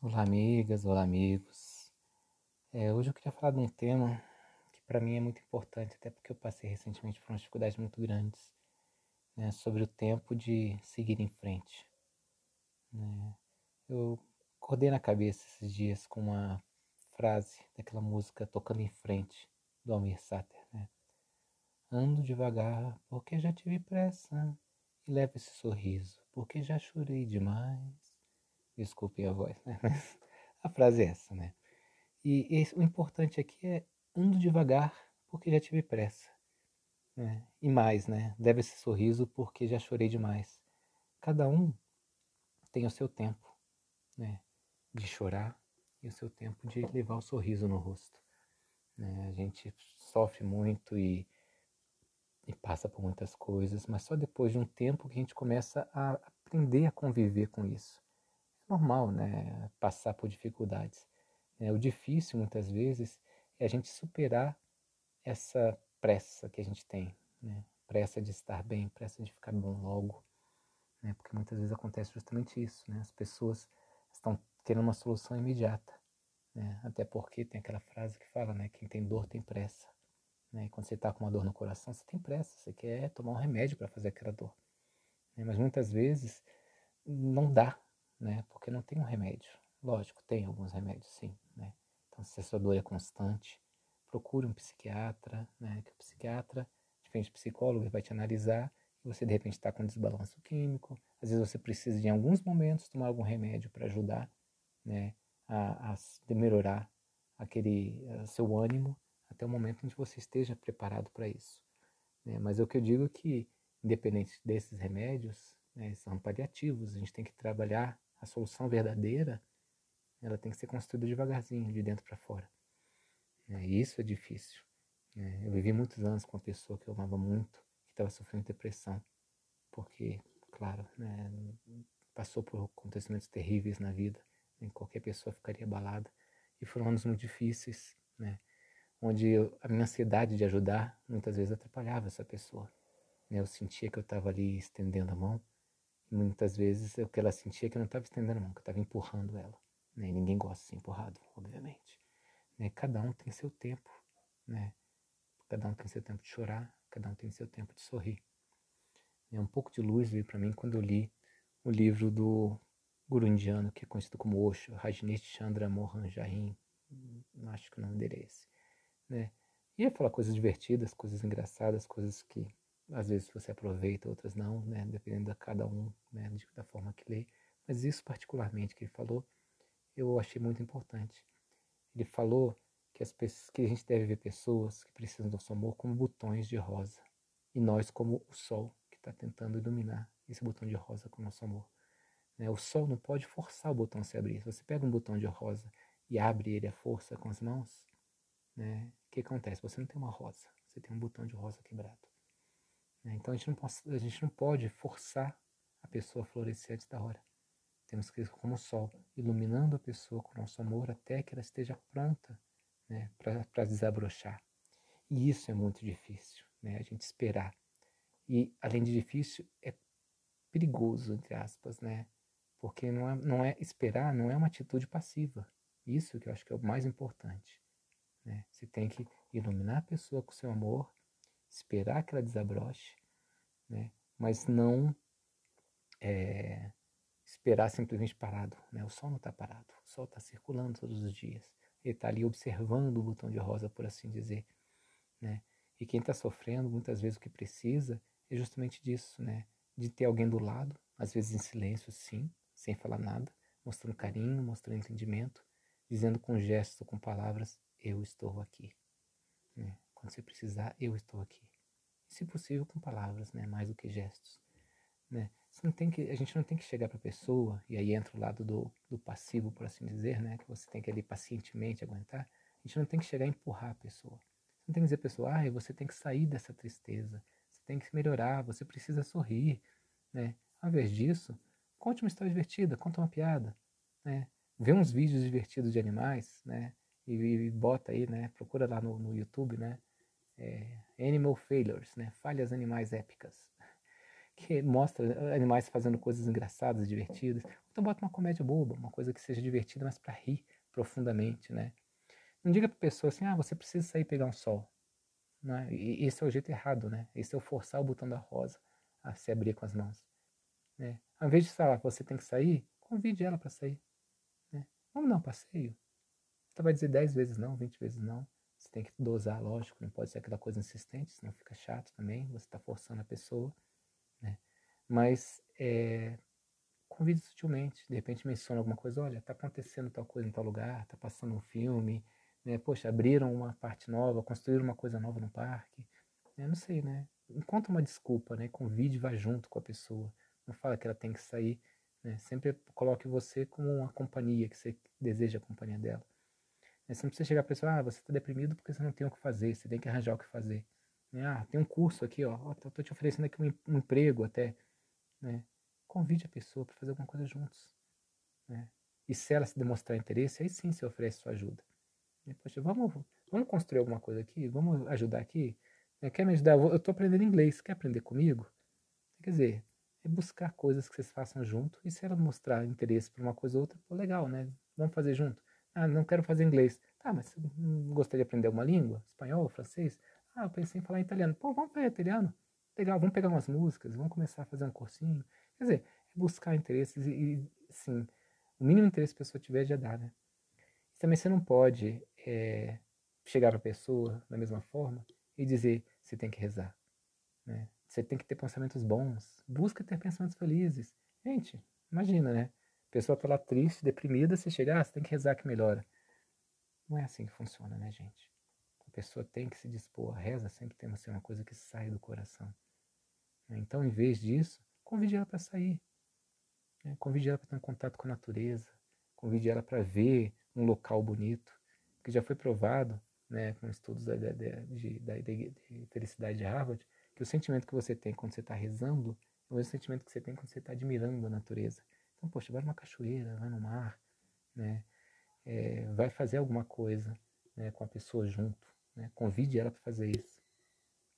Olá, amigas, olá, amigos. É, hoje eu queria falar de um tema que para mim é muito importante, até porque eu passei recentemente por umas dificuldades muito grandes, né, sobre o tempo de seguir em frente. Né. Eu acordei na cabeça esses dias com uma frase daquela música Tocando em Frente, do Almir Sater. Né? Ando devagar porque já tive pressa e levo esse sorriso porque já chorei demais Desculpem a voz, né? Mas a frase é essa, né? E esse, o importante aqui é ando devagar porque já tive pressa. Né? E mais, né? Deve esse sorriso porque já chorei demais. Cada um tem o seu tempo, né? De chorar e o seu tempo de levar o sorriso no rosto. Né? A gente sofre muito e, e passa por muitas coisas, mas só depois de um tempo que a gente começa a aprender a conviver com isso normal, né? Passar por dificuldades. Né? O difícil, muitas vezes, é a gente superar essa pressa que a gente tem, né? Pressa de estar bem, pressa de ficar bom logo, né? Porque muitas vezes acontece justamente isso, né? As pessoas estão querendo uma solução imediata, né? Até porque tem aquela frase que fala, né? Quem tem dor tem pressa. Né? E quando você está com uma dor no coração, você tem pressa, você quer tomar um remédio para fazer aquela dor. Né? Mas muitas vezes não dá, né? Porque não tem um remédio. Lógico, tem alguns remédios, sim, né? Então, se a sua dor é constante, procure um psiquiatra, né? Que o psiquiatra, diferente do psicólogo, vai te analisar e você de repente está com desbalanço químico. Às vezes você precisa em alguns momentos, tomar algum remédio para ajudar, né? A, a melhorar aquele a seu ânimo até o momento em que você esteja preparado para isso. Né? Mas é o que eu digo que, independente desses remédios, né, são paliativos, a gente tem que trabalhar a solução verdadeira, ela tem que ser construída devagarzinho, de dentro para fora. É, e isso é difícil. É, eu vivi muitos anos com uma pessoa que eu amava muito, que estava sofrendo depressão, porque, claro, né, passou por acontecimentos terríveis na vida, né, qualquer pessoa ficaria abalada. E foram anos muito difíceis, né, onde eu, a minha ansiedade de ajudar muitas vezes atrapalhava essa pessoa. Né, eu sentia que eu estava ali estendendo a mão, muitas vezes o que ela sentia é que eu não estava estendendo a mão, que eu estava empurrando ela. Né? E ninguém gosta de ser empurrado, obviamente. Né? Cada um tem seu tempo, né? Cada um tem seu tempo de chorar, cada um tem seu tempo de sorrir. É um pouco de luz veio para mim quando eu li o livro do guru indiano, que é conhecido como Osho, Rajneesh Chandra Mohan Jain, acho que o nome dele é esse. Né? E ia falar coisas divertidas, coisas engraçadas, coisas que às vezes você aproveita, outras não, né? dependendo de cada um, né? da forma que lê. Mas isso particularmente que ele falou, eu achei muito importante. Ele falou que, as pessoas, que a gente deve ver pessoas que precisam do nosso amor como botões de rosa. E nós como o sol que está tentando iluminar esse botão de rosa com o nosso amor. Né? O sol não pode forçar o botão a se abrir. Se você pega um botão de rosa e abre ele à força com as mãos, né? o que acontece? Você não tem uma rosa, você tem um botão de rosa quebrado. Né? Então a gente, não pode, a gente não pode forçar a pessoa a florescer antes da hora. Temos que ir como o sol, iluminando a pessoa com nosso amor até que ela esteja pronta né, para desabrochar. E isso é muito difícil, né, a gente esperar. E além de difícil, é perigoso, entre aspas, né? Porque não é, não é esperar, não é uma atitude passiva. Isso que eu acho que é o mais importante. Né? Você tem que iluminar a pessoa com seu amor esperar que ela desabroche, né? mas não é, esperar simplesmente parado. Né? O sol não está parado, o sol está circulando todos os dias. Ele está ali observando o botão de rosa, por assim dizer. Né? E quem está sofrendo, muitas vezes o que precisa é justamente disso, né? de ter alguém do lado, às vezes em silêncio, sim, sem falar nada, mostrando carinho, mostrando entendimento, dizendo com gestos, com palavras: Eu estou aqui. Né? Quando você precisar, eu estou aqui. Se possível, com palavras, né? Mais do que gestos. Né? Você não tem que, a gente não tem que chegar para a pessoa, e aí entra o lado do, do passivo, por assim dizer, né? Que você tem que ali pacientemente aguentar. A gente não tem que chegar a empurrar a pessoa. Você não tem que dizer a pessoa, ah, você tem que sair dessa tristeza. Você tem que melhorar, você precisa sorrir, né? Ao invés disso, conte uma história divertida, conta uma piada, né? Vê uns vídeos divertidos de animais, né? E, e bota aí, né? Procura lá no, no YouTube, né? É, Animal Failures, né? Falhas animais épicas, que mostra animais fazendo coisas engraçadas, divertidas. Então bota uma comédia boba, uma coisa que seja divertida, mas para rir profundamente, né? Não diga para pessoa assim, ah, você precisa sair pegar um sol. Né? E esse é o jeito errado, né? Esse é o forçar o botão da rosa a se abrir com as mãos. Né? Ao invés de falar que você tem que sair, convide ela para sair. Né? Vamos dar um passeio. Você vai dizer 10 vezes não, 20 vezes não. Você tem que dosar, lógico, não pode ser aquela coisa insistente, senão fica chato também, você está forçando a pessoa. Né? Mas é, convide sutilmente, de repente menciona alguma coisa, olha, está acontecendo tal coisa em tal lugar, está passando um filme, né? Poxa, abriram uma parte nova, construíram uma coisa nova no parque. Né? não sei, né? Encontra uma desculpa, né? Convide vá junto com a pessoa. Não fala que ela tem que sair. Né? Sempre coloque você como uma companhia, que você deseja a companhia dela. Né? Você não precisa chegar a pessoa, ah, você está deprimido porque você não tem o que fazer, você tem que arranjar o que fazer. Né? Ah, tem um curso aqui, ó, estou te oferecendo aqui um, emprego até. Né? Convide a pessoa para fazer alguma coisa juntos. Né? E se ela se demonstrar interesse, aí sim você oferece sua ajuda. Poxa, vamos, vamos construir alguma coisa aqui? Vamos ajudar aqui? Quer me ajudar? Eu estou aprendendo inglês. Quer aprender comigo? Quer dizer, é buscar coisas que vocês façam junto. E se ela mostrar interesse por uma coisa ou outra, pô, legal, né? Vamos fazer junto. Ah, não quero fazer inglês. Tá, mas você gostaria de aprender uma língua? Espanhol, francês? Ah, eu pensei em falar italiano. Pô, vamos fazer italiano? Legal, vamos pegar umas músicas, vamos começar a fazer um cursinho. Quer dizer, é buscar interesses e, e sim, o mínimo interesse que a pessoa tiver já dá, né? também você não pode é, chegar para a pessoa da mesma forma e dizer você tem que rezar. Né? Você tem que ter pensamentos bons. Busca ter pensamentos felizes. Gente, imagina, né? A pessoa está lá triste, deprimida, você chega, ah, você tem que rezar que melhora. Não é assim que funciona, né, gente? A pessoa tem que se dispor. A reza sempre tem que ser uma coisa que sai do coração. Então, em vez disso, convide ela para sair. Né? Convide ela para ter um contato com a natureza. Convide ela para ver um local bonito, que já foi provado né, com estudos da, da, de, da, de felicidade de Harvard, que o sentimento que você tem quando você está rezando é o mesmo sentimento que você tem quando você está admirando a natureza. Então, poxa, vai numa cachoeira, vai no mar, né, é, vai fazer alguma coisa né, com a pessoa junto, né, convide ela para fazer isso.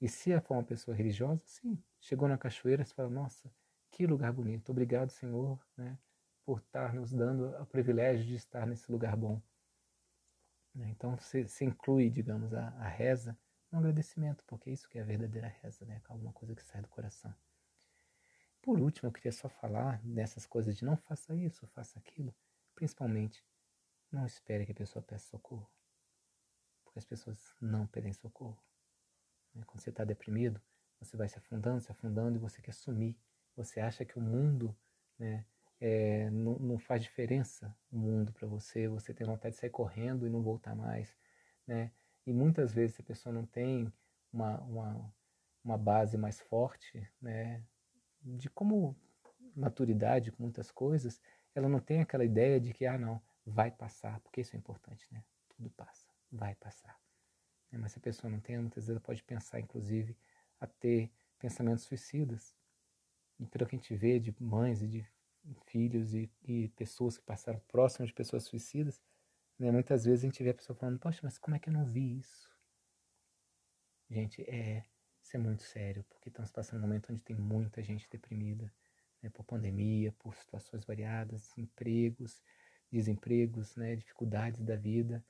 E se ela for uma pessoa religiosa, sim, chegou na cachoeira, você fala, nossa, que lugar bonito, obrigado, Senhor, né, por estar nos dando o privilégio de estar nesse lugar bom. Né? Então você, inclui, digamos, a, a, reza no agradecimento, porque é isso que é a verdadeira reza, né? alguma coisa que sai do coração. Por último, eu queria só falar dessas coisas de não faça isso, faça aquilo, principalmente não espere que a pessoa peça socorro, porque as pessoas não pedem socorro. Né? Quando você está deprimido, você vai se afundando, se afundando e você quer sumir. Você acha que o mundo né, é, não, não, faz diferença o mundo para você, você tem vontade de sair correndo e não voltar mais, né? E muitas vezes a pessoa não tem uma, uma, uma base mais forte, né? De como maturidade com muitas coisas, ela não tem aquela ideia de que, ah, não, vai passar, porque isso é importante, né? Tudo passa, vai passar. É, mas se a pessoa não tem, muitas vezes ela pode pensar, inclusive, a ter pensamentos suicidas. E pelo que a gente vê de mães e de filhos e, e pessoas que passaram próximas de pessoas suicidas, né, muitas vezes a gente vê a pessoa falando, poxa, mas como é que eu não vi isso? Gente, é, isso é muito sério, porque estamos passando um momento onde tem muita gente deprimida, né, por pandemia, por situações variadas, empregos, desempregos, né, dificuldades da vida.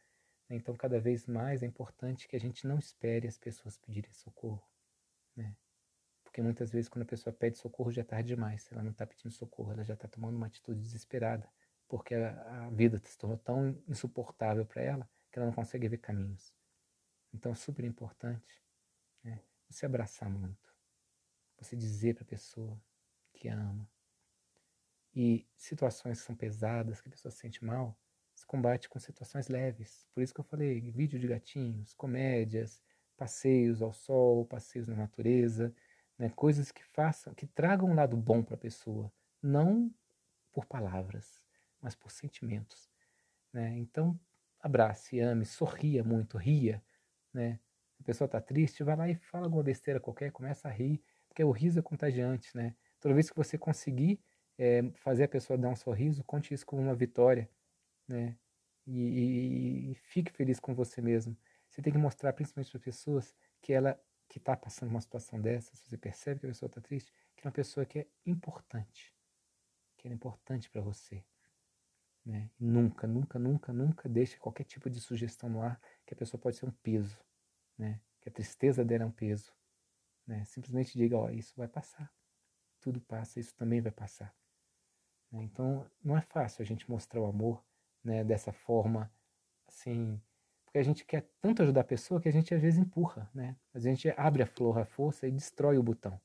Né, então, cada vez mais é importante que a gente não espere as pessoas pedirem socorro. Né? Porque muitas vezes quando a pessoa pede socorro já é tarde demais. Ela não está pedindo socorro, ela já está tomando uma atitude desesperada. Porque a, a vida se tornou tão insuportável para ela que ela não consegue ver caminhos. Então é super importante né, você abraçar muito. Você dizer para a pessoa que ama. E situações que são pesadas, que a pessoa se sente mal, se combate com situações leves. Por isso que eu falei, vídeo de gatinhos, comédias, passeios ao sol, passeios na natureza, né? coisas que façam, que tragam um lado bom para a pessoa, não por palavras, mas por sentimentos. Né? Então, abrace, ame, sorria muito, ria. Né? A pessoa está triste, vai lá e fala alguma besteira qualquer, começa a rir, porque o riso é contagiante. Né? Toda vez que você conseguir é, fazer a pessoa dar um sorriso, conte isso como uma vitória. Né? E, e, e fique feliz com você mesmo. Você tem que mostrar, principalmente para as pessoas, que ela que está passando uma situação dessa, se você percebe que a pessoa está triste, que aquela pessoa que é importante, que é importante para você. Né? Nunca, nunca, nunca, nunca deixe qualquer tipo de sugestão no ar que a pessoa pode ser um peso, né? que a tristeza dela é um peso. Né? Simplesmente diga, ó, isso vai passar. Tudo passa, isso também vai passar. Né? Então, não é fácil a gente mostrar o amor né, dessa forma, assim, porque a gente quer tanto ajudar a pessoa que a gente às vezes empurra, né? A gente abre a flor, a força e destrói o botão.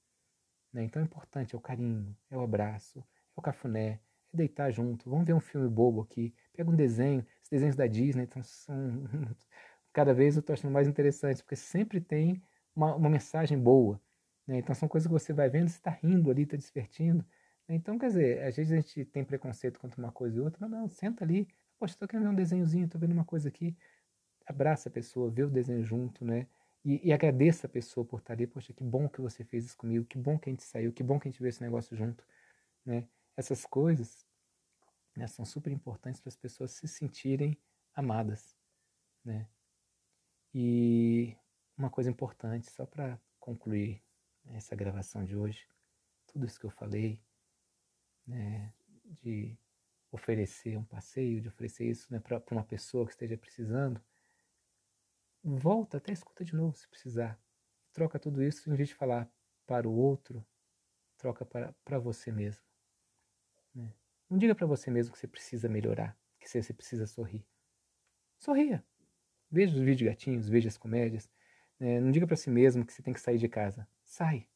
Né? Então é importante, é o carinho, é o abraço, é o cafuné, é deitar junto. Vamos ver um filme bobo aqui. Pega um desenho, os desenhos da Disney são cada vez eu estou achando mais interessantes, porque sempre tem uma, uma mensagem boa. Né? Então são coisas que você vai vendo, você está rindo ali, está divertindo. Né? Então, quer dizer, às vezes a gente tem preconceito contra uma coisa e outra. Não, não, senta ali. Poxa, estou querendo ver um desenhozinho, estou vendo uma coisa aqui. Abraça a pessoa, vê o desenho junto, né? E, e, agradeça a pessoa por estar ali. Poxa, que bom que você fez isso comigo, que bom que a gente saiu, que bom que a gente viu esse negócio junto. Né? Essas coisas né, são super importantes para as pessoas se sentirem amadas. Né? E uma coisa importante, só para concluir essa gravação de hoje, tudo isso que eu falei, né, de oferecer um passeio, de oferecer isso né, para uma pessoa que esteja precisando, volta, até escuta de novo se precisar. Troca tudo isso, em vez de falar para o outro, troca para, para você mesmo. Né? Não diga para você mesmo que você precisa melhorar, que você precisa sorrir. Sorria. Veja os vídeos gatinhos, veja as comédias. Né? Não diga para si mesmo que você tem que sair de casa. Sai.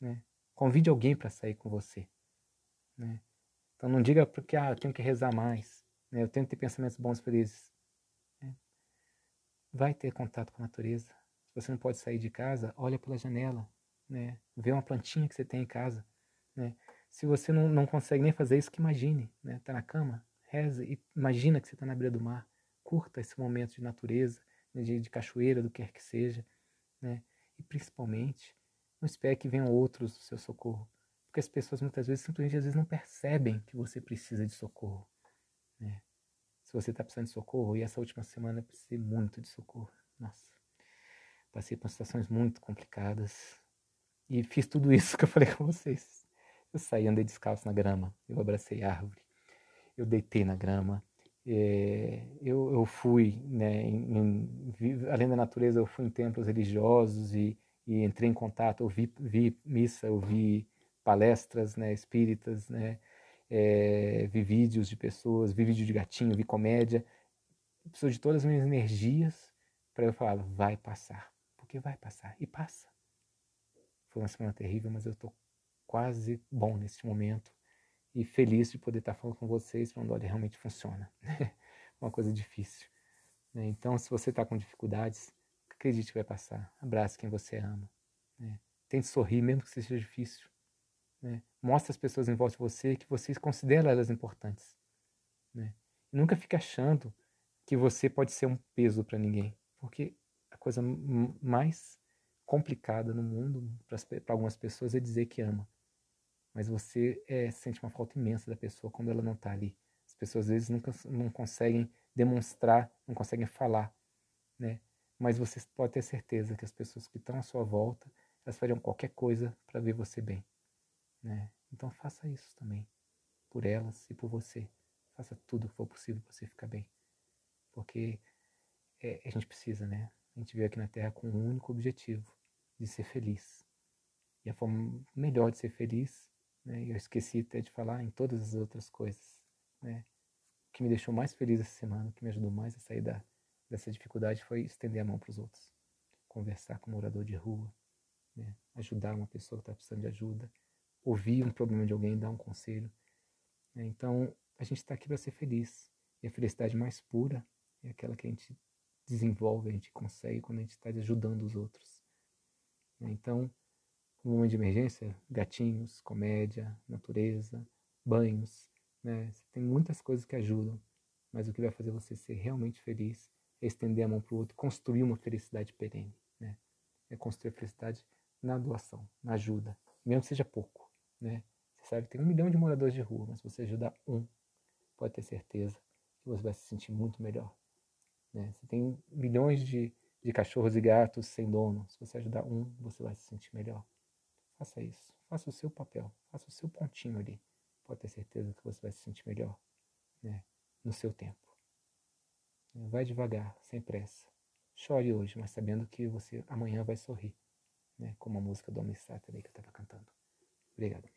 Né? Convide alguém para sair com você. Né? Então não diga porque ah, eu tenho que rezar mais. Né? Eu tenho que ter pensamentos bons felizes. Né? Vai ter contato com a natureza. Se você não pode sair de casa, olha pela janela. Né? Vê uma plantinha que você tem em casa. Né? Se você não, não consegue nem fazer isso, que imagine. Né? Tá na cama, reza e imagina que você está na beira do mar. Curta esse momento de natureza, né? de, de cachoeira, do que quer que seja. Né? E principalmente, não espere que venham outros do seu socorro. Porque as pessoas muitas vezes simplesmente às vezes não percebem que você precisa de socorro. Né? Se você está precisando de socorro, e essa última semana eu precisei muito de socorro. Nossa, passei por situações muito complicadas. E fiz tudo isso que eu falei com vocês. Eu saí, andei descalço na grama, eu abracei árvore, eu deitei na grama, é, eu, eu fui, né, em, em, além da natureza, eu fui em templos religiosos e, e entrei em contato, eu vi, missa, eu vi palestras né, espíritas, né, é, vi vídeos de pessoas, vi vídeo de gatinho, vi comédia, preciso de todas as minhas energias para eu falar, vai passar, porque vai passar, e passa. Foi uma semana terrível, mas eu estou quase bom nesse momento e feliz de poder estar falando com vocês, falando, olha, realmente funciona. Uma coisa difícil. Né? Então, se você está com dificuldades, acredite que vai passar. Abrace quem você ama. Né? Tente sorrir, mesmo que seja difícil. Né? Mostre às pessoas em volta de você que vocês consideram elas importantes. Né? nunca fique achando que você pode ser um peso para ninguém, porque a coisa mais complicada no mundo para algumas pessoas é dizer que ama mas você é, sente uma falta imensa da pessoa quando ela não está ali. As pessoas às vezes nunca não conseguem demonstrar, não conseguem falar, né? Mas você pode ter certeza que as pessoas que estão à sua volta, elas fariam qualquer coisa para ver você bem, né? Então faça isso também, por elas e por você. Faça tudo o que for possível para você ficar bem, porque é, a gente precisa, né? A gente veio aqui na Terra com um único objetivo, de ser feliz. E a forma melhor de ser feliz né? Eu esqueci até de falar em todas as outras coisas. Né? O que me deixou mais feliz essa semana, o que me ajudou mais a sair da, dessa dificuldade foi estender a mão para os outros. Conversar com um morador de rua, né? ajudar uma pessoa que está precisando de ajuda, ouvir um problema de alguém, dar um conselho. Né? Então, a gente está aqui para ser feliz. E a felicidade mais pura é aquela que a gente desenvolve, a gente consegue quando a gente está ajudando os outros. Né? Então, no momento de emergência, gatinhos, comédia, natureza, banhos, né? Você tem muitas coisas que ajudam, mas o que vai fazer você ser realmente feliz é estender a mão para o outro, construir uma felicidade perene, né? É construir a felicidade na doação, na ajuda, mesmo que seja pouco, né? Você sabe que tem um milhão de moradores de rua, mas se você ajudar um, pode ter certeza que você vai se sentir muito melhor. Né? Você tem milhões de, de cachorros e gatos sem dono, se você ajudar um, você vai se sentir melhor. Faça isso. faça o seu papel, faça o seu pontinho ali. Pode ter certeza que você vai se sentir melhor, né? No seu tempo. Vai devagar, sem pressa. Chore hoje, mas sabendo que você amanhã vai sorrir, né? Como a música do Homem Sater aí que eu estava cantando. Obrigado.